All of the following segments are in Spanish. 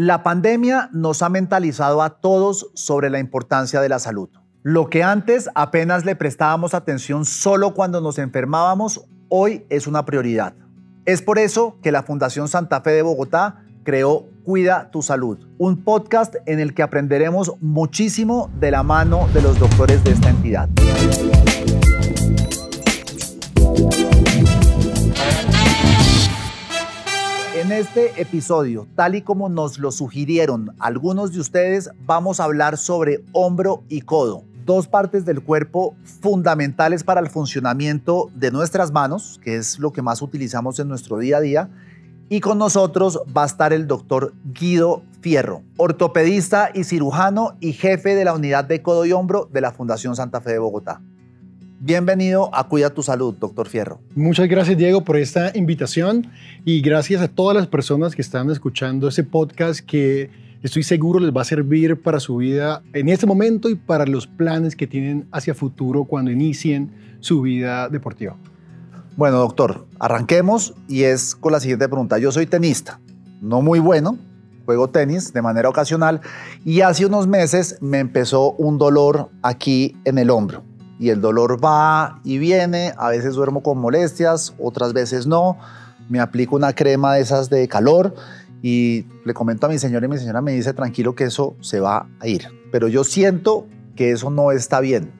La pandemia nos ha mentalizado a todos sobre la importancia de la salud. Lo que antes apenas le prestábamos atención solo cuando nos enfermábamos, hoy es una prioridad. Es por eso que la Fundación Santa Fe de Bogotá creó Cuida tu Salud, un podcast en el que aprenderemos muchísimo de la mano de los doctores de esta entidad. En este episodio, tal y como nos lo sugirieron algunos de ustedes, vamos a hablar sobre hombro y codo, dos partes del cuerpo fundamentales para el funcionamiento de nuestras manos, que es lo que más utilizamos en nuestro día a día. Y con nosotros va a estar el doctor Guido Fierro, ortopedista y cirujano y jefe de la unidad de codo y hombro de la Fundación Santa Fe de Bogotá. Bienvenido a Cuida tu Salud, doctor Fierro. Muchas gracias, Diego, por esta invitación y gracias a todas las personas que están escuchando este podcast que estoy seguro les va a servir para su vida en este momento y para los planes que tienen hacia futuro cuando inicien su vida deportiva. Bueno, doctor, arranquemos y es con la siguiente pregunta. Yo soy tenista, no muy bueno, juego tenis de manera ocasional y hace unos meses me empezó un dolor aquí en el hombro y el dolor va y viene, a veces duermo con molestias, otras veces no, me aplico una crema de esas de calor y le comento a mi señora y mi señora me dice tranquilo que eso se va a ir, pero yo siento que eso no está bien.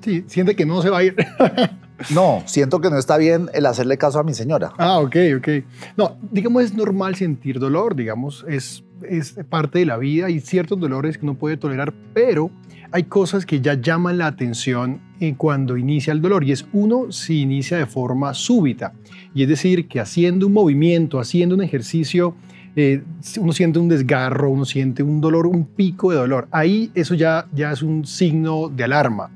Sí, siente que no se va a ir. no, siento que no está bien el hacerle caso a mi señora. Ah, ok, ok. No, digamos es normal sentir dolor, digamos, es, es parte de la vida y ciertos dolores que uno puede tolerar, pero hay cosas que ya llaman la atención cuando inicia el dolor y es uno si inicia de forma súbita y es decir que haciendo un movimiento, haciendo un ejercicio eh, uno siente un desgarro, uno siente un dolor, un pico de dolor. Ahí eso ya, ya es un signo de alarma.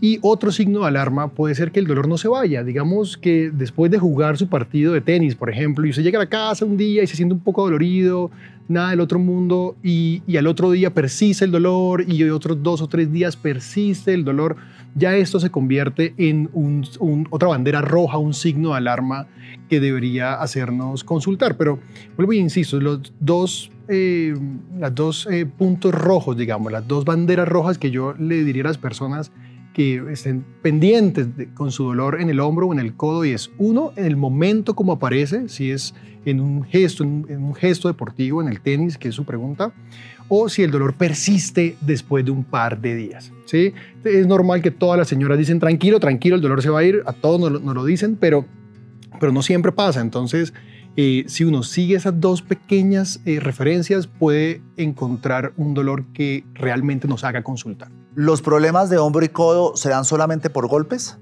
Y otro signo de alarma puede ser que el dolor no se vaya. Digamos que después de jugar su partido de tenis, por ejemplo, y usted llega a la casa un día y se siente un poco dolorido, nada del otro mundo, y, al otro día persiste el dolor y otros dos o tres días persiste el dolor, ya esto se convierte en otra bandera roja, un signo de alarma que debería hacernos consultar. Pero vuelvo y insisto, los dos, eh, las dos eh, puntos rojos, digamos, las dos banderas rojas que yo le diría a las personas que estén pendientes con su dolor en el hombro o en el codo y es uno, en el momento como aparece, si es en un gesto, en un gesto deportivo, en el tenis, que es su pregunta, o si el dolor persiste después de un par de días. ¿sí? Es normal que todas las señoras dicen tranquilo, tranquilo, el dolor se va a ir, a todos nos, lo dicen, pero, pero no siempre pasa. Entonces, eh, si uno sigue esas dos pequeñas eh, referencias, puede encontrar un dolor que realmente nos haga consultar. ¿Los problemas de hombro y codo se dan solamente por golpes?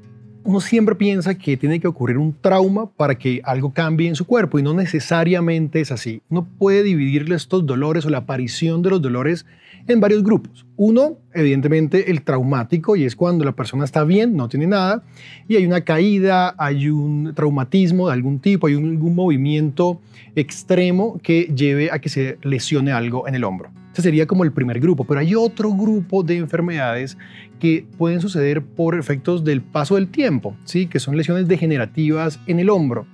Uno siempre piensa que tiene que ocurrir un trauma para que algo cambie en su cuerpo y no necesariamente es así. Uno puede dividir estos dolores o la aparición de los dolores en varios grupos. Uno, evidentemente, el traumático, y es cuando la persona está bien, no tiene nada, y hay una caída, hay un traumatismo de algún tipo, hay algún movimiento extremo que lleve a que se lesione algo en el hombro. Ese sería como el primer grupo, pero hay otro grupo de enfermedades que pueden suceder por efectos del paso del tiempo, ¿sí? que son lesiones degenerativas en el hombro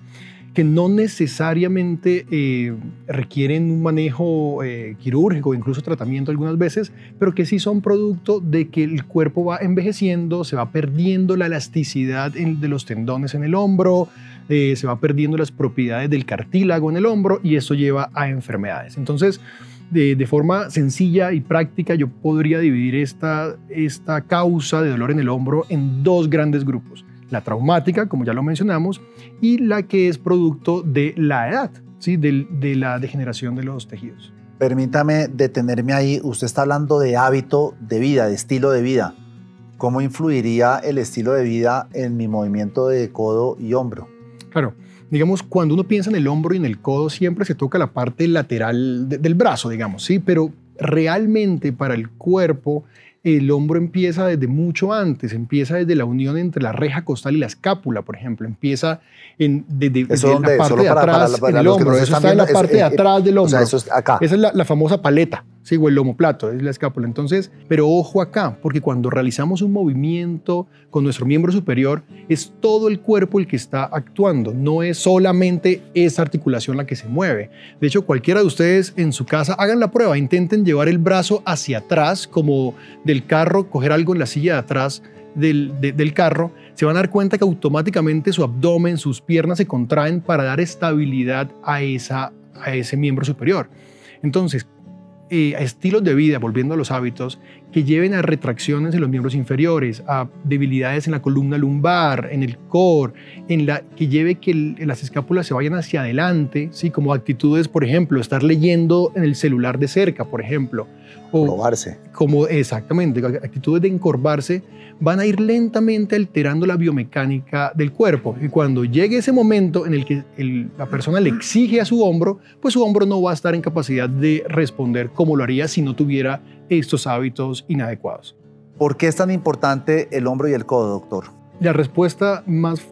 que no necesariamente eh, requieren un manejo eh, quirúrgico, incluso tratamiento algunas veces, pero que sí son producto de que el cuerpo va envejeciendo, se va perdiendo la elasticidad de los tendones en el hombro, eh, se va perdiendo las propiedades del cartílago en el hombro y eso lleva a enfermedades. Entonces, de, forma sencilla y práctica, yo podría dividir esta, esta causa de dolor en el hombro en dos grandes grupos. La traumática, como ya lo mencionamos, y la que es producto de la edad, ¿sí? de, de la degeneración de los tejidos. Permítame detenerme ahí. Usted está hablando de hábito de vida, de estilo de vida. ¿Cómo influiría el estilo de vida en mi movimiento de codo y hombro? Claro, digamos, cuando uno piensa en el hombro y en el codo, siempre se toca la parte lateral del brazo, digamos, ¿sí? Pero realmente para el cuerpo, el hombro empieza desde mucho antes, empieza desde la unión entre la reja costal y la escápula, por ejemplo, empieza en, desde, la parte de atrás del hombro, eso está en la parte de atrás del hombro. eso es acá. Esa es la, famosa paleta, ¿sí? o el lomoplato, es la escápula. Entonces, pero ojo acá, porque cuando realizamos un movimiento con nuestro miembro superior, es todo el cuerpo el que está actuando, no es solamente esa articulación la que se mueve. De hecho, cualquiera de ustedes en su casa, hagan la prueba, intenten llevar el brazo hacia atrás, como del carro, coger algo en la silla de atrás del, del carro, se van a dar cuenta que automáticamente su abdomen, sus piernas se contraen para dar estabilidad a, esa, a ese miembro superior. Entonces, eh, estilos de vida, volviendo a los hábitos, que lleven a retracciones en los miembros inferiores, a debilidades en la columna lumbar, en el core, en la, que lleve que las escápulas se vayan hacia adelante, ¿sí? como actitudes, por ejemplo, estar leyendo en el celular de cerca, por ejemplo. O encorvarse. Como, exactamente, actitudes de encorvarse van a ir lentamente alterando la biomecánica del cuerpo. Y cuando llegue ese momento en el que la persona le exige a su hombro, pues su hombro no va a estar en capacidad de responder como lo haría si no tuviera estos hábitos inadecuados. ¿Por qué es tan importante el hombro y el codo, doctor? La respuesta más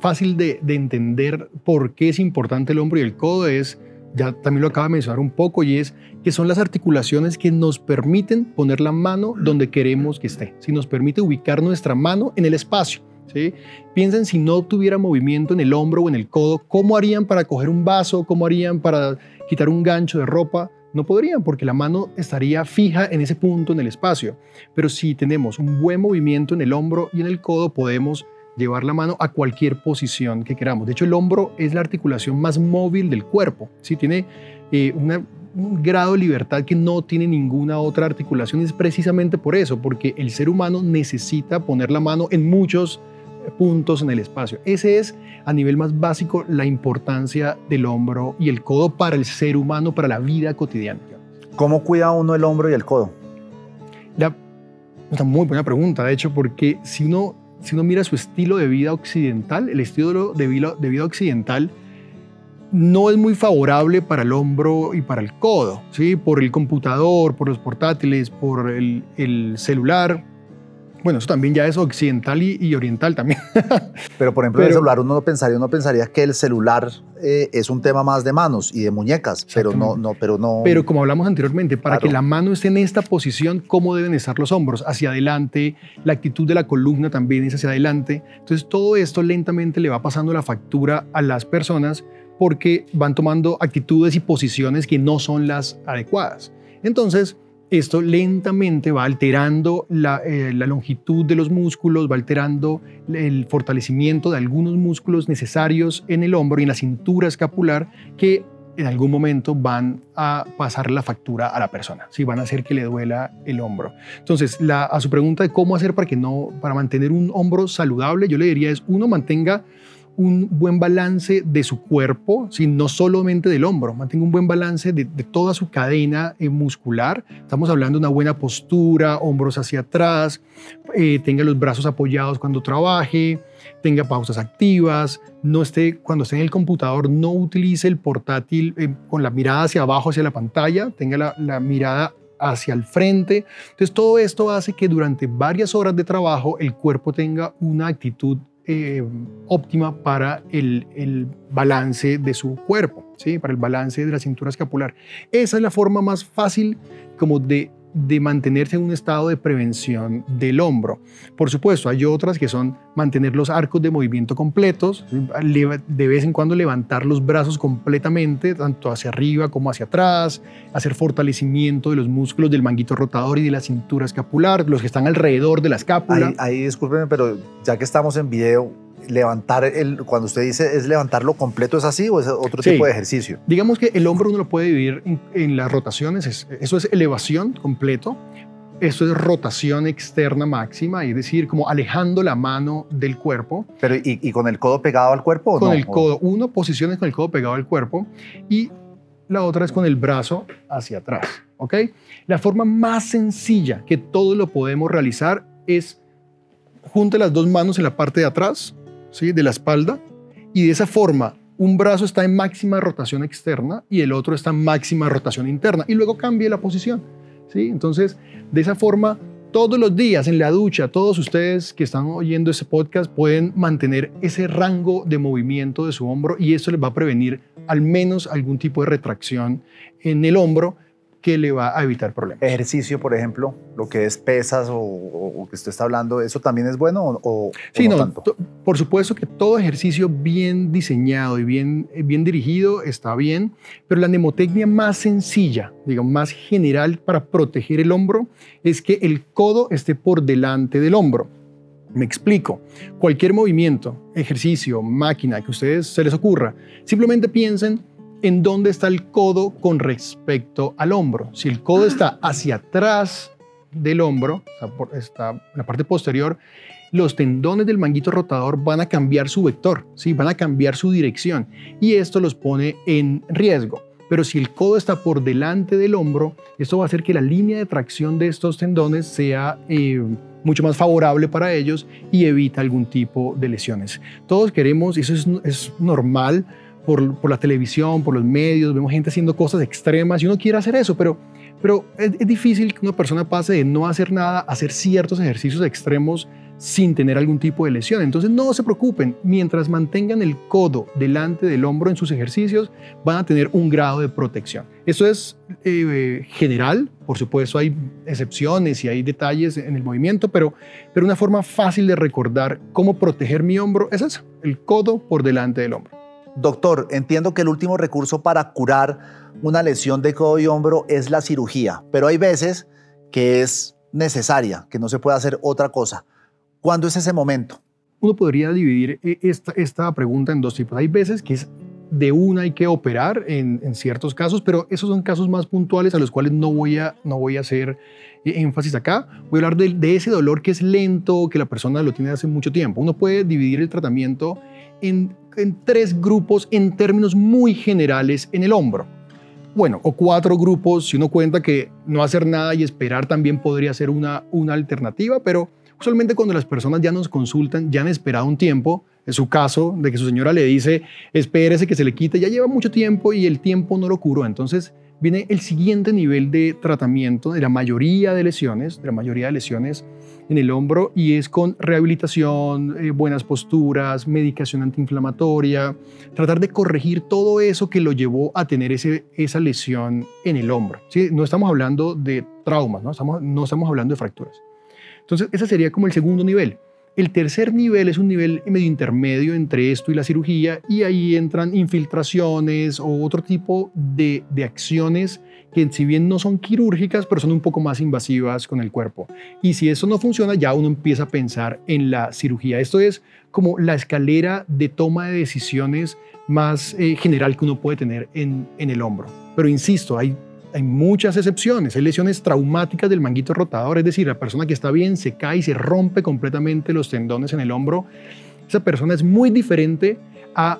fácil de, de entender por qué es importante el hombro y el codo es ya también lo acaba de mencionar un poco, y es que son las articulaciones que nos permiten poner la mano donde queremos que esté, si nos permite ubicar nuestra mano en el espacio. ¿sí? Piensen si no tuviera movimiento en el hombro o en el codo, ¿cómo harían para coger un vaso? ¿Cómo harían para quitar un gancho de ropa? No podrían porque la mano estaría fija en ese punto en el espacio. Pero si tenemos un buen movimiento en el hombro y en el codo, podemos llevar la mano a cualquier posición que queramos. De hecho, el hombro es la articulación más móvil del cuerpo. ¿sí? Tiene eh, un grado de libertad que no tiene ninguna otra articulación. Es precisamente por eso, porque el ser humano necesita poner la mano en muchos puntos en el espacio. Ese es a nivel más básico la importancia del hombro y el codo para el ser humano, para la vida cotidiana. ¿Cómo cuida uno el hombro y el codo? La, una muy buena pregunta, de hecho, porque si uno si uno mira su estilo de vida occidental, el estilo de vida, occidental no es muy favorable para el hombro y para el codo, ¿sí? por el computador, por los portátiles, por el, el celular. Bueno, eso también ya es occidental y, oriental también. Pero por ejemplo, el celular uno no pensaría, uno pensaría que el celular eh, es un tema más de manos y de muñecas, pero no, no, pero no. Pero como hablamos anteriormente, para que la mano esté en esta posición, ¿cómo deben estar los hombros? Hacia adelante, la actitud de la columna también es hacia adelante. Entonces todo esto lentamente le va pasando la factura a las personas porque van tomando actitudes y posiciones que no son las adecuadas. Entonces, esto lentamente va alterando eh, la, longitud de los músculos, va alterando el fortalecimiento de algunos músculos necesarios en el hombro y en la cintura escapular que en algún momento van a pasar la factura a la persona, si van a hacer que le duela el hombro. Entonces, a su pregunta de cómo hacer para que no, para mantener un hombro saludable, yo le diría es uno mantenga un buen balance de su cuerpo, no solamente del hombro, mantenga un buen balance de, toda su cadena eh, muscular. Estamos hablando de una buena postura, hombros hacia atrás, eh, tenga los brazos apoyados cuando trabaje, tenga pausas activas, no esté, cuando esté en el computador, no utilice el portátil eh, con la mirada hacia abajo, hacia la pantalla, tenga la, la mirada hacia el frente. Entonces todo esto hace que durante varias horas de trabajo el cuerpo tenga una actitud eh, óptima para el, el, balance de su cuerpo, ¿sí? para el balance de la cintura escapular. Esa es la forma más fácil como de de mantenerse en un estado de prevención del hombro. Por supuesto, hay otras que son mantener los arcos de movimiento completos, de vez en cuando levantar los brazos completamente, tanto hacia arriba como hacia atrás, hacer fortalecimiento de los músculos del manguito rotador y de la cintura escapular, los que están alrededor de la escápula. Ahí, ahí discúlpeme, pero ya que estamos en video, levantar el, cuando usted dice es levantarlo completo, ¿es así o es otro tipo de ejercicio? Digamos que el hombro uno lo puede dividir en, las rotaciones, eso es elevación completo, eso es rotación externa máxima, es decir, como alejando la mano del cuerpo. Pero ¿y, con el codo pegado al cuerpo? ¿o con el codo, uno posiciones con el codo pegado al cuerpo y la otra es con el brazo hacia atrás, ¿ok? La forma más sencilla que todos lo podemos realizar es junte las dos manos en la parte de atrás, de la espalda y de esa forma un brazo está en máxima rotación externa y el otro está en máxima rotación interna y luego cambie la posición. ¿sí? Entonces, de esa forma todos los días en la ducha, todos ustedes que están oyendo ese podcast pueden mantener ese rango de movimiento de su hombro y eso les va a prevenir al menos algún tipo de retracción en el hombro que le va a evitar problemas. Ejercicio, por ejemplo, lo que es pesas o, que usted está hablando, ¿eso también es bueno o, sí, no, tanto? Por supuesto que todo ejercicio bien diseñado y bien, bien dirigido está bien, pero la mnemotecnia más sencilla, digamos, más general para proteger el hombro es que el codo esté por delante del hombro. Me explico. Cualquier movimiento, ejercicio, máquina que a ustedes se les ocurra, simplemente piensen en dónde está el codo con respecto al hombro. Si el codo está hacia atrás del hombro, está en la parte posterior, los tendones del manguito rotador van a cambiar su vector, ¿sí? van a cambiar su dirección y esto los pone en riesgo. Pero si el codo está por delante del hombro, esto va a hacer que la línea de tracción de estos tendones sea eh, mucho más favorable para ellos y evita algún tipo de lesiones. Todos queremos, eso es, es normal, por, la televisión, por los medios, vemos gente haciendo cosas extremas y uno quiere hacer eso, pero, pero es, es, difícil que una persona pase de no hacer nada a hacer ciertos ejercicios extremos sin tener algún tipo de lesión. Entonces no se preocupen, mientras mantengan el codo delante del hombro en sus ejercicios, van a tener un grado de protección. Eso es eh, general, por supuesto hay excepciones y hay detalles en el movimiento, pero, pero una forma fácil de recordar cómo proteger mi hombro es eso, el codo por delante del hombro. Doctor, entiendo que el último recurso para curar una lesión de codo y hombro es la cirugía, pero hay veces que es necesaria, que no se puede hacer otra cosa. ¿Cuándo es ese momento? Uno podría dividir esta, esta pregunta en dos tipos. Hay veces que es de una hay que operar en, ciertos casos, pero esos son casos más puntuales a los cuales no voy a, no voy a hacer eh, énfasis acá. Voy a hablar de, de, ese dolor que es lento, que la persona lo tiene hace mucho tiempo. Uno puede dividir el tratamiento en tres grupos en términos muy generales en el hombro. Bueno, o cuatro grupos, si uno cuenta que no hacer nada y esperar también podría ser una, una alternativa, pero usualmente cuando las personas ya nos consultan, ya han esperado un tiempo, en su caso de que su señora le dice, espérese que se le quite, ya lleva mucho tiempo y el tiempo no lo curó, entonces viene el siguiente nivel de tratamiento de la mayoría de lesiones, de la mayoría de lesiones en el hombro y es con rehabilitación, eh, buenas posturas, medicación antiinflamatoria, tratar de corregir todo eso que lo llevó a tener ese, esa lesión en el hombro. ¿sí? No estamos hablando de traumas, ¿no? Estamos, no estamos hablando de fracturas. Entonces, ese sería como el segundo nivel. El tercer nivel es un nivel medio intermedio entre esto y la cirugía y ahí entran infiltraciones o otro tipo de, acciones que si bien no son quirúrgicas, pero son un poco más invasivas con el cuerpo. Y si eso no funciona, ya uno empieza a pensar en la cirugía. Esto es como la escalera de toma de decisiones más eh, general que uno puede tener en, en el hombro. Pero insisto, hay hay muchas excepciones. Hay lesiones traumáticas del manguito rotador, es decir, la persona que está bien se cae y se rompe completamente los tendones en el hombro. Esa persona es muy diferente a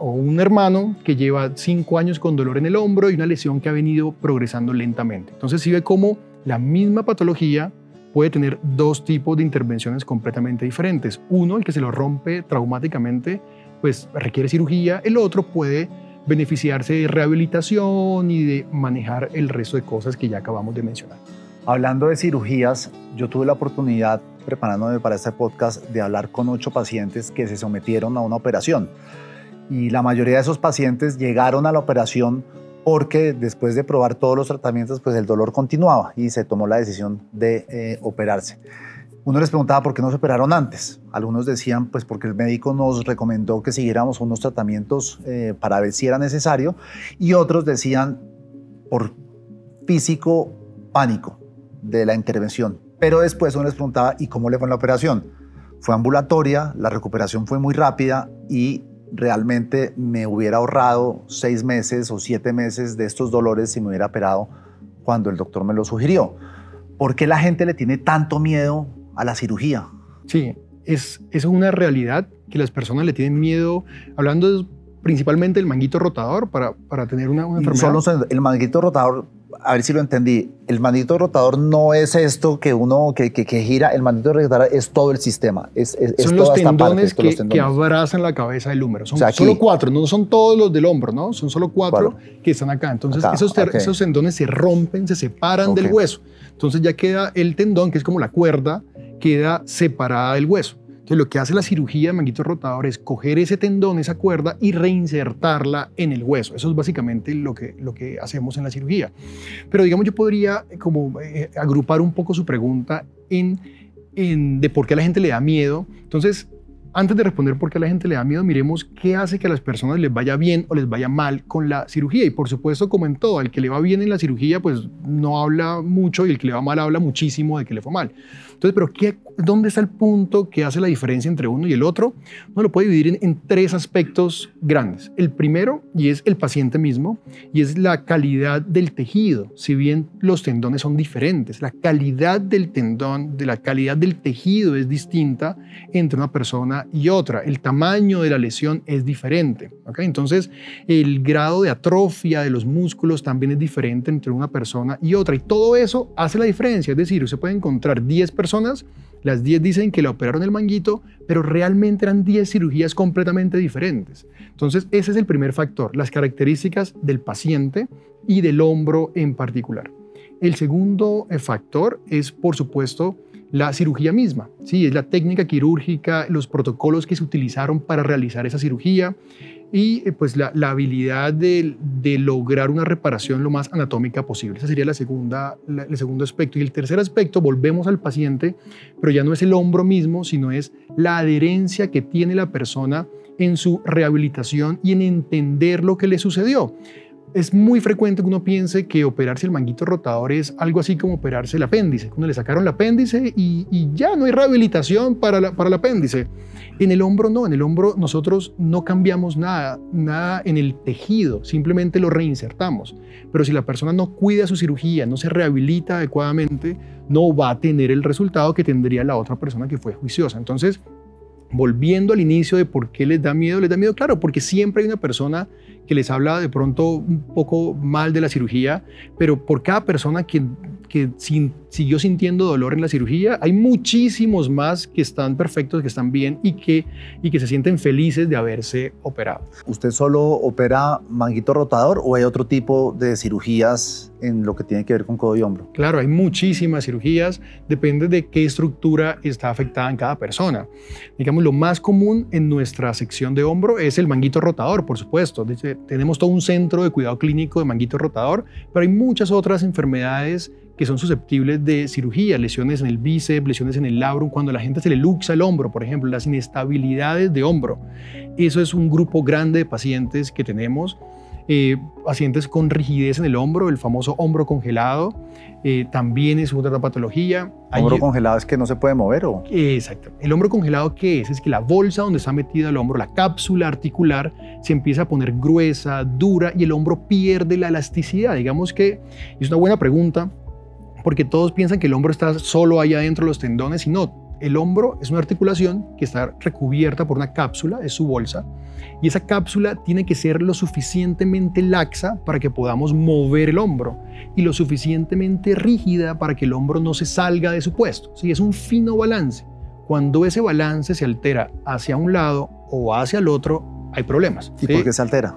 un hermano que lleva cinco años con dolor en el hombro y una lesión que ha venido progresando lentamente. Entonces, si ve cómo la misma patología puede tener dos tipos de intervenciones completamente diferentes. Uno, el que se lo rompe traumáticamente, pues requiere cirugía. El otro puede beneficiarse de rehabilitación y de manejar el resto de cosas que ya acabamos de mencionar. Hablando de cirugías, yo tuve la oportunidad, preparándome para este podcast, de hablar con ocho pacientes que se sometieron a una operación y la mayoría de esos pacientes llegaron a la operación porque después de probar todos los tratamientos, pues el dolor continuaba y se tomó la decisión de eh, operarse. Uno les preguntaba por qué no se operaron antes. Algunos decían, pues porque el médico nos recomendó que siguiéramos unos tratamientos eh, para ver si era necesario. Y otros decían por físico pánico de la intervención. Pero después uno les preguntaba, ¿y cómo le fue en la operación? Fue ambulatoria, la recuperación fue muy rápida y realmente me hubiera ahorrado seis meses o siete meses de estos dolores si me hubiera operado cuando el doctor me lo sugirió. ¿Por qué la gente le tiene tanto miedo a la cirugía? Sí, es, es una realidad que las personas le tienen miedo, hablando principalmente del manguito rotador para, para tener una, enfermedad. Solo el manguito rotador a ver si lo entendí. El manguito rotador no es esto que uno que, que, gira, el manguito rotador es todo el sistema. Es, son los, tendones que, que, abrazan la cabeza del húmero. Son solo cuatro, no son todos los del hombro, ¿no? Son solo cuatro que están acá. Entonces esos, esos, tendones se rompen, se separan del hueso. Entonces ya queda el tendón, que es como la cuerda, queda separada del hueso. Entonces, lo que hace la cirugía de manguito rotador es coger ese tendón, esa cuerda y reinsertarla en el hueso. Eso es básicamente lo que, lo que hacemos en la cirugía. Pero digamos, yo podría como eh, agrupar un poco su pregunta en, de por qué a la gente le da miedo. Entonces, antes de responder por qué a la gente le da miedo, miremos qué hace que a las personas les vaya bien o les vaya mal con la cirugía. Y por supuesto, como en todo, al que le va bien en la cirugía, pues no habla mucho y el que le va mal habla muchísimo de que le fue mal. Entonces, ¿pero qué, dónde está el punto que hace la diferencia entre uno y el otro? Uno lo puede dividir en, en tres aspectos grandes. El primero, y es el paciente mismo, y es la calidad del tejido. Si bien los tendones son diferentes, la calidad del tendón, de la calidad del tejido es distinta entre una persona y otra. El tamaño de la lesión es diferente. ¿okay? Entonces, el grado de atrofia de los músculos también es diferente entre una persona y otra. Y todo eso hace la diferencia. Es decir, usted puede encontrar 10 personas, las 10 dicen que le operaron el manguito, pero realmente eran 10 cirugías completamente diferentes. Entonces, ese es el primer factor, las características del paciente y del hombro en particular. El segundo eh, factor es, por supuesto, la cirugía misma. Sí, es la técnica quirúrgica, los protocolos que se utilizaron para realizar esa cirugía y eh, pues la, habilidad de, lograr una reparación lo más anatómica posible. Ese sería la segunda, el segundo aspecto. Y el tercer aspecto, volvemos al paciente, pero ya no es el hombro mismo, sino es la adherencia que tiene la persona en su rehabilitación y en entender lo que le sucedió es muy frecuente que uno piense que operarse el manguito rotador es algo así como operarse el apéndice. Uno le sacaron el apéndice y, ya no hay rehabilitación para, para el apéndice. En el hombro no, en el hombro nosotros no cambiamos nada, nada en el tejido, simplemente lo reinsertamos. Pero si la persona no cuida su cirugía, no se rehabilita adecuadamente, no va a tener el resultado que tendría la otra persona que fue juiciosa. Entonces, volviendo al inicio de por qué les da miedo, les da miedo, claro, porque siempre hay una persona que les habla de pronto un poco mal de la cirugía, pero por cada persona que, que siguió sintiendo dolor en la cirugía, hay muchísimos más que están perfectos, que están bien y que, y que se sienten felices de haberse operado. ¿Usted solo opera manguito rotador o hay otro tipo de cirugías en lo que tiene que ver con codo y hombro? Claro, hay muchísimas cirugías, depende de qué estructura está afectada en cada persona. Digamos, lo más común en nuestra sección de hombro es el manguito rotador, por supuesto tenemos todo un centro de cuidado clínico de manguito rotador, pero hay muchas otras enfermedades que son susceptibles de cirugía, lesiones en el bíceps, lesiones en el labrum, cuando a la gente se le luxa el hombro, por ejemplo, las inestabilidades de hombro. Eso es un grupo grande de pacientes que tenemos eh, pacientes con rigidez en el hombro, el famoso hombro congelado, eh, también es otra patología. ¿Hombro congelado es que no se puede mover o? Exacto. El hombro congelado, ¿qué es? Es que la bolsa donde está metida el hombro, la cápsula articular, se empieza a poner gruesa, dura y el hombro pierde la elasticidad. Digamos que es una buena pregunta porque todos piensan que el hombro está solo ahí adentro de los tendones y no el hombro es una articulación que está recubierta por una cápsula, es su bolsa, y esa cápsula tiene que ser lo suficientemente laxa para que podamos mover el hombro y lo suficientemente rígida para que el hombro no se salga de su puesto. ¿sí? Es un fino balance. Cuando ese balance se altera hacia un lado o hacia el otro, hay problemas. ¿Y por qué se altera?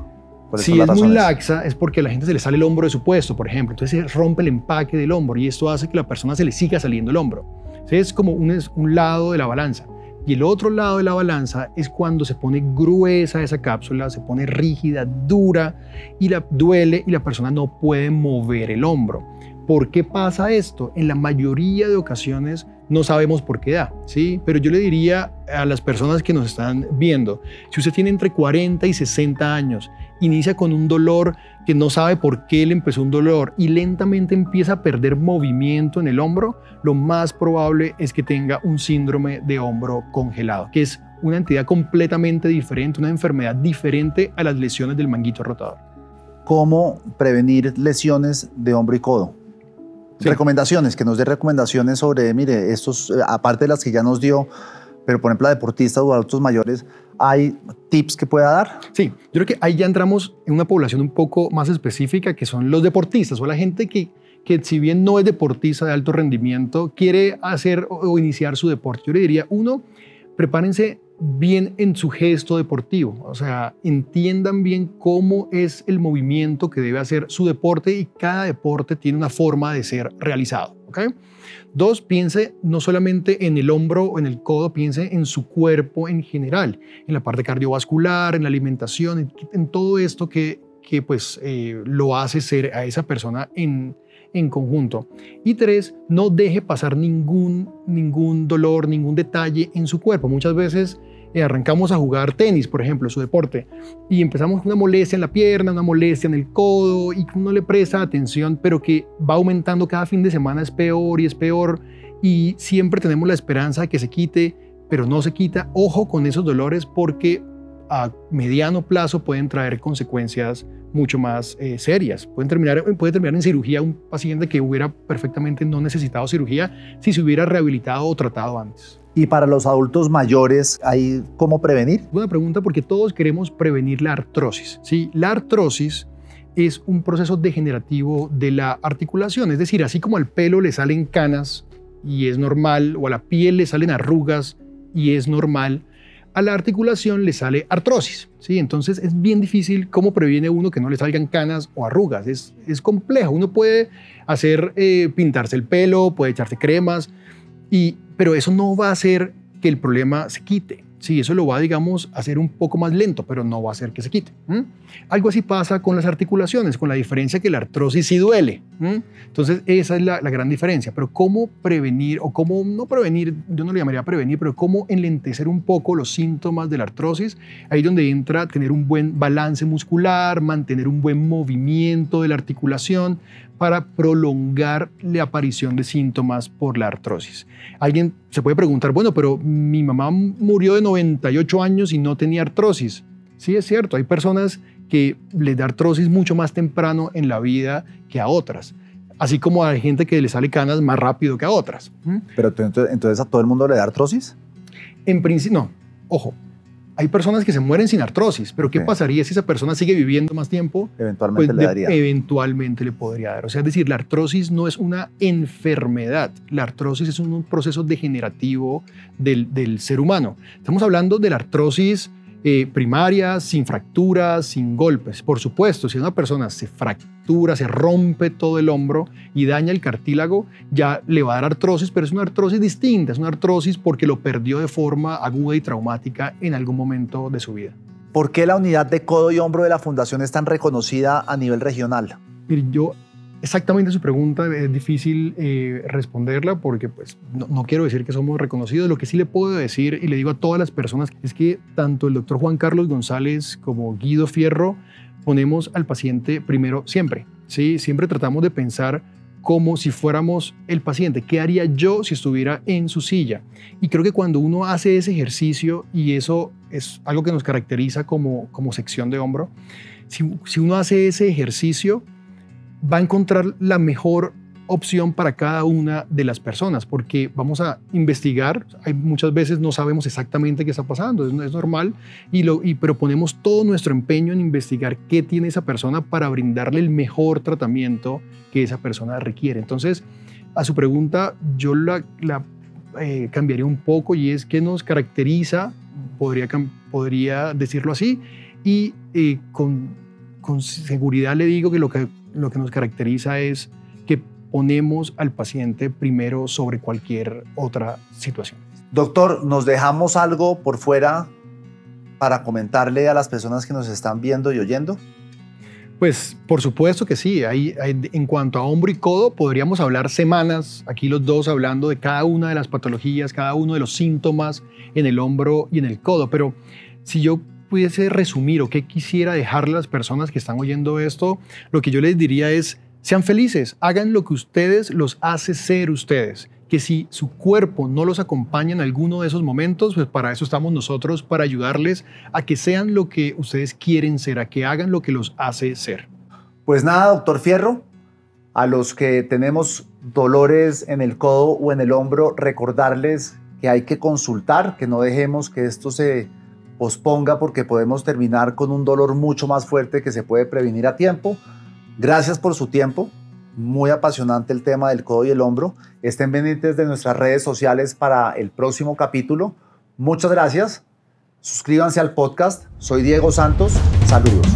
Si es muy laxa, es porque a la gente se le sale el hombro de su puesto, por ejemplo. Entonces se rompe el empaque del hombro y esto hace que la persona se le siga saliendo el hombro. Es como un, un lado de la balanza. Y el otro lado de la balanza es cuando se pone gruesa esa cápsula, se pone rígida, dura y la duele y la persona no puede mover el hombro. ¿Por qué pasa esto? En la mayoría de ocasiones no sabemos por qué da, ¿sí? Pero yo le diría a las personas que nos están viendo, si usted tiene entre 40 y 60 años, inicia con un dolor que no sabe por qué le empezó un dolor y lentamente empieza a perder movimiento en el hombro, lo más probable es que tenga un síndrome de hombro congelado, que es una entidad completamente diferente, una enfermedad diferente a las lesiones del manguito rotador. ¿Cómo prevenir lesiones de hombro y codo? Recomendaciones, que nos dé recomendaciones sobre, mire, estos, eh, aparte de las que ya nos dio, pero por ejemplo a deportistas o adultos mayores, ¿hay tips que pueda dar? Sí, yo creo que ahí ya entramos en una población un poco más específica, que son los deportistas o la gente que, que si bien no es deportista de alto rendimiento, quiere hacer o iniciar su deporte. Yo le diría, uno, prepárense bien en su gesto deportivo, o sea, entiendan bien cómo es el movimiento que debe hacer su deporte y cada deporte tiene una forma de ser realizado. ¿okay? Dos, piense no solamente en el hombro o en el codo, piense en su cuerpo en general, en la parte cardiovascular, en la alimentación, en, todo esto que, que pues eh, lo hace ser a esa persona en, en conjunto. Y tres, no deje pasar ningún, ningún dolor, ningún detalle en su cuerpo. Muchas veces arrancamos a jugar tenis, por ejemplo, su deporte, y empezamos una molestia en la pierna, una molestia en el codo, y uno le presta atención, pero que va aumentando cada fin de semana, es peor y es peor, y siempre tenemos la esperanza de que se quite, pero no se quita. Ojo con esos dolores porque a mediano plazo pueden traer consecuencias mucho más eh, serias. Pueden terminar, puede terminar en cirugía un paciente que hubiera perfectamente no necesitado cirugía si se hubiera rehabilitado o tratado antes. ¿Y para los adultos mayores, hay cómo prevenir? Buena pregunta porque todos queremos prevenir la artrosis. ¿sí? La artrosis es un proceso degenerativo de la articulación, es decir, así como al pelo le salen canas y es normal, o a la piel le salen arrugas y es normal, a la articulación le sale artrosis. ¿sí? Entonces es bien difícil cómo previene uno que no le salgan canas o arrugas. Es, es complejo. Uno puede hacer, eh, pintarse el pelo, puede echarse cremas, y, pero eso no va a hacer que el problema se quite. Sí, eso lo va, digamos, a hacer un poco más lento, pero no va a hacer que se quite. Algo así pasa con las articulaciones, con la diferencia que la artrosis sí duele. Entonces, esa es la, la, gran diferencia. Pero cómo prevenir, o cómo no prevenir, yo no le llamaría prevenir, pero cómo enlentecer un poco los síntomas de la artrosis, ahí donde entra tener un buen balance muscular, mantener un buen movimiento de la articulación, para prolongar la aparición de síntomas por la artrosis. Alguien se puede preguntar, bueno, pero mi mamá murió de 98 años y no tenía artrosis. Sí, es cierto, hay personas que les da artrosis mucho más temprano en la vida que a otras. Así como hay gente que le sale canas más rápido que a otras. Pero entonces a todo el mundo le da artrosis? En principio, no. Ojo, hay personas que se mueren sin artrosis, pero ¿qué pasaría si esa persona sigue viviendo más tiempo? Eventualmente pues le daría. Eventualmente le podría dar. O sea, es decir, la artrosis no es una enfermedad. La artrosis es un proceso degenerativo del, del ser humano. Estamos hablando de la artrosis eh, primarias, sin fracturas, sin golpes. Por supuesto, si una persona se fractura, se rompe todo el hombro y daña el cartílago, ya le va a dar artrosis, pero es una artrosis distinta, es una artrosis porque lo perdió de forma aguda y traumática en algún momento de su vida. ¿Por qué la unidad de codo y hombro de la Fundación es tan reconocida a nivel regional? yo exactamente su pregunta es difícil eh, responderla porque pues no, quiero decir que somos reconocidos. Lo que sí le puedo decir y le digo a todas las personas es que tanto el doctor Juan Carlos González como Guido Fierro ponemos al paciente primero siempre. ¿sí? Siempre tratamos de pensar como si fuéramos el paciente. ¿Qué haría yo si estuviera en su silla? Y creo que cuando uno hace ese ejercicio, y eso es algo que nos caracteriza como, como sección de hombro, si, si uno hace ese ejercicio, va a encontrar la mejor opción para cada una de las personas, porque vamos a investigar, hay muchas veces no sabemos exactamente qué está pasando, es, normal, y lo, y, pero ponemos todo nuestro empeño en investigar qué tiene esa persona para brindarle el mejor tratamiento que esa persona requiere. Entonces, a su pregunta, yo la, la eh, cambiaría un poco y es qué nos caracteriza, podría, podría decirlo así, y eh, con, con seguridad le digo que lo que lo que nos caracteriza es que ponemos al paciente primero sobre cualquier otra situación. Doctor, ¿nos dejamos algo por fuera para comentarle a las personas que nos están viendo y oyendo? Pues por supuesto que sí. en cuanto a hombro y codo, podríamos hablar semanas, aquí los dos hablando de cada una de las patologías, cada uno de los síntomas en el hombro y en el codo. Pero si yo pudiese resumir o qué quisiera dejarle a las personas que están oyendo esto, lo que yo les diría es, sean felices, hagan lo que ustedes los hace ser ustedes. Que si su cuerpo no los acompaña en alguno de esos momentos, pues para eso estamos nosotros, para ayudarles a que sean lo que ustedes quieren ser, a que hagan lo que los hace ser. Pues nada, doctor Fierro, a los que tenemos dolores en el codo o en el hombro, recordarles que hay que consultar, que no dejemos que esto se posponga porque podemos terminar con un dolor mucho más fuerte que se puede prevenir a tiempo. Gracias por su tiempo. Muy apasionante el tema del codo y el hombro. Estén pendientes de nuestras redes sociales para el próximo capítulo. Muchas gracias. Suscríbanse al podcast. Soy Diego Santos. Saludos.